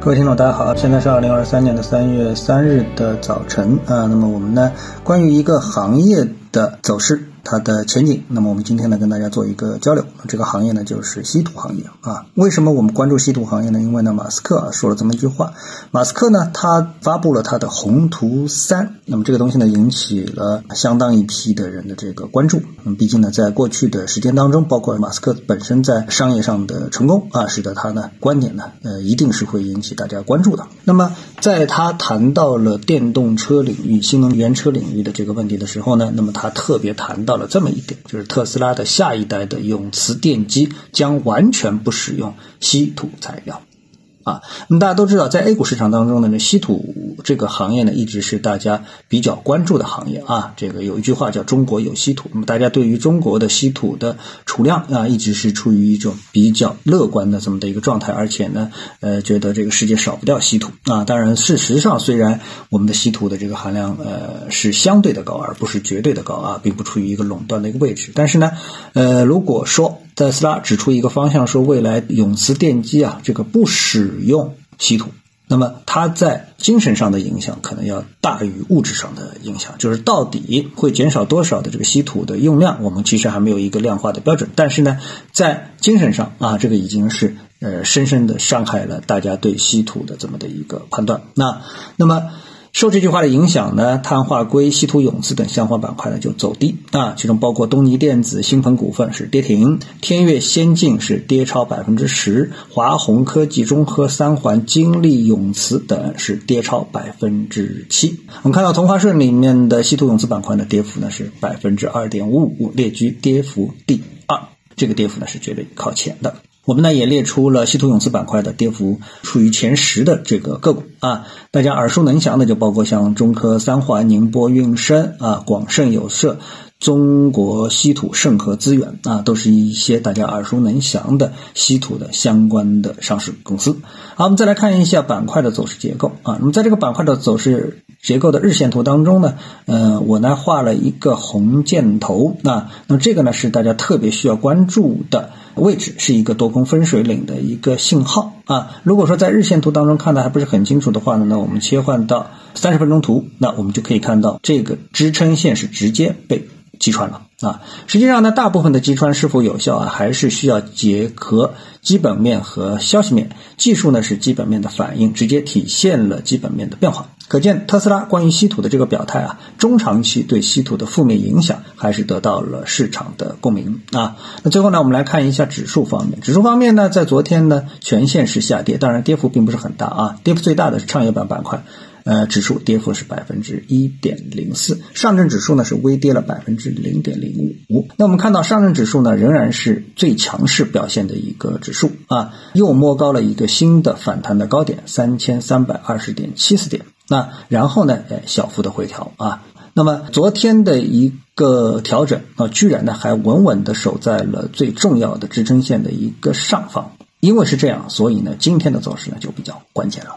各位听众，大家好，现在是二零二三年的三月三日的早晨啊。那么我们呢，关于一个行业的走势。它的前景，那么我们今天呢跟大家做一个交流。这个行业呢就是稀土行业啊。为什么我们关注稀土行业呢？因为呢马斯克啊说了这么一句话。马斯克呢他发布了他的宏图三，那么这个东西呢引起了相当一批的人的这个关注。那么毕竟呢在过去的时间当中，包括马斯克本身在商业上的成功啊，使得他呢观点呢呃一定是会引起大家关注的。那么在他谈到了电动车领域、新能源车领域的这个问题的时候呢，那么他特别谈到。了这么一点，就是特斯拉的下一代的永磁电机将完全不使用稀土材料。啊，那么大家都知道，在 A 股市场当中呢，这稀土这个行业呢，一直是大家比较关注的行业啊。这个有一句话叫“中国有稀土”，那么大家对于中国的稀土的储量啊，一直是处于一种比较乐观的这么的一个状态，而且呢，呃，觉得这个世界少不掉稀土啊。当然，事实上，虽然我们的稀土的这个含量呃是相对的高，而不是绝对的高啊，并不处于一个垄断的一个位置，但是呢，呃，如果说特斯拉指出一个方向，说未来永磁电机啊，这个不使用稀土，那么它在精神上的影响可能要大于物质上的影响。就是到底会减少多少的这个稀土的用量，我们其实还没有一个量化的标准。但是呢，在精神上啊，这个已经是呃深深的伤害了大家对稀土的这么的一个判断。那那么。受这句话的影响呢，碳化硅、稀土永磁等相关板块呢就走低啊，其中包括东尼电子、新鹏股份是跌停，天越先进是跌超百分之十，华宏科技、中科三环、金利永磁等是跌超百分之七。我们看到同花顺里面的稀土永磁板块呢跌幅呢是百分之二点五五，列居跌幅第二，这个跌幅呢是绝对靠前的。我们呢也列出了稀土永磁板块的跌幅处于前十的这个个股啊，大家耳熟能详的就包括像中科三环、宁波运升啊、广盛有色、中国稀土、盛和资源啊，都是一些大家耳熟能详的稀土的相关的上市公司。好，我们再来看一下板块的走势结构啊。那么在这个板块的走势结构的日线图当中呢，呃，我呢画了一个红箭头啊，那么这个呢是大家特别需要关注的。位置是一个多空分水岭的一个信号啊。如果说在日线图当中看的还不是很清楚的话呢，那我们切换到三十分钟图，那我们就可以看到这个支撑线是直接被击穿了啊。实际上呢，大部分的击穿是否有效啊，还是需要结合基本面和消息面。技术呢是基本面的反应，直接体现了基本面的变化。可见特斯拉关于稀土的这个表态啊，中长期对稀土的负面影响还是得到了市场的共鸣啊。那最后呢，我们来看一下指数方面。指数方面呢，在昨天呢，全线是下跌，当然跌幅并不是很大啊。跌幅最大的是创业板板块，呃，指数跌幅是百分之一点零四。上证指数呢是微跌了百分之零点零五。那我们看到上证指数呢，仍然是最强势表现的一个指数啊，又摸高了一个新的反弹的高点，三千三百二十点七四点。那然后呢？哎，小幅的回调啊。那么昨天的一个调整啊，居然呢还稳稳的守在了最重要的支撑线的一个上方。因为是这样，所以呢，今天的走势呢就比较关键了。